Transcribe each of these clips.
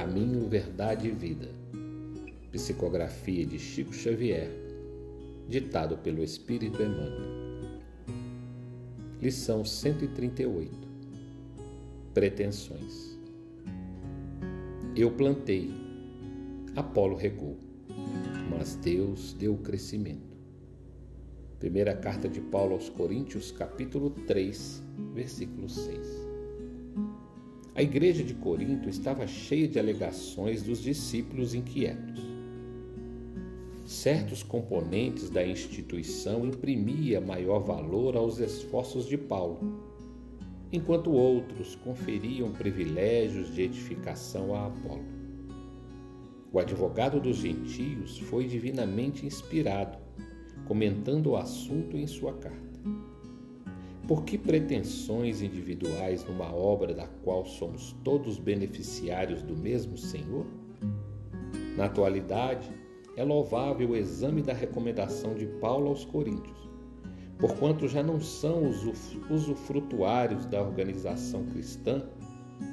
Caminho, Verdade e Vida. Psicografia de Chico Xavier, ditado pelo Espírito Emmanuel. Lição 138. Pretensões. Eu plantei, Apolo regou, mas Deus deu o crescimento. Primeira carta de Paulo aos Coríntios, capítulo 3, versículo 6. A igreja de Corinto estava cheia de alegações dos discípulos inquietos. Certos componentes da instituição imprimia maior valor aos esforços de Paulo, enquanto outros conferiam privilégios de edificação a Apolo. O advogado dos gentios foi divinamente inspirado, comentando o assunto em sua carta. Por que pretensões individuais numa obra da qual somos todos beneficiários do mesmo Senhor? Na atualidade, é louvável o exame da recomendação de Paulo aos Coríntios, porquanto já não são os usufrutuários da organização cristã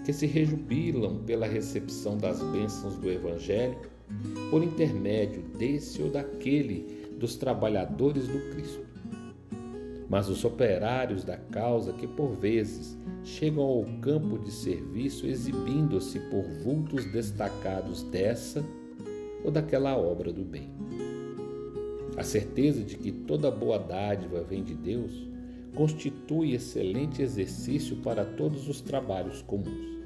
que se rejubilam pela recepção das bênçãos do Evangelho por intermédio desse ou daquele dos trabalhadores do Cristo mas os operários da causa que por vezes chegam ao campo de serviço exibindo-se por vultos destacados dessa ou daquela obra do bem. A certeza de que toda boa dádiva vem de Deus constitui excelente exercício para todos os trabalhos comuns.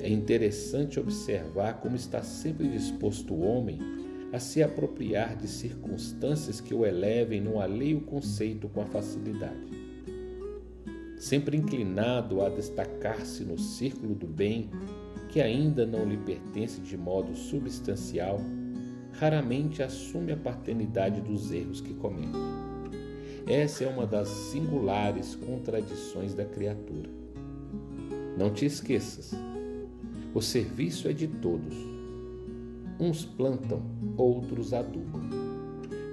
É interessante observar como está sempre disposto o homem a se apropriar de circunstâncias que o elevem no alheio conceito com a facilidade. Sempre inclinado a destacar-se no círculo do bem, que ainda não lhe pertence de modo substancial, raramente assume a paternidade dos erros que comete. Essa é uma das singulares contradições da criatura. Não te esqueças, o serviço é de todos Uns plantam, outros adubam.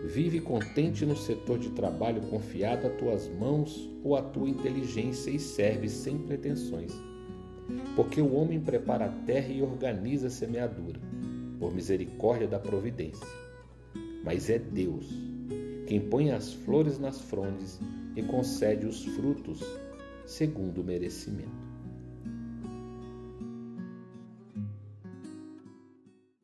Vive contente no setor de trabalho confiado a tuas mãos ou à tua inteligência e serve sem pretensões. Porque o homem prepara a terra e organiza a semeadura, por misericórdia da providência. Mas é Deus quem põe as flores nas frondes e concede os frutos segundo o merecimento.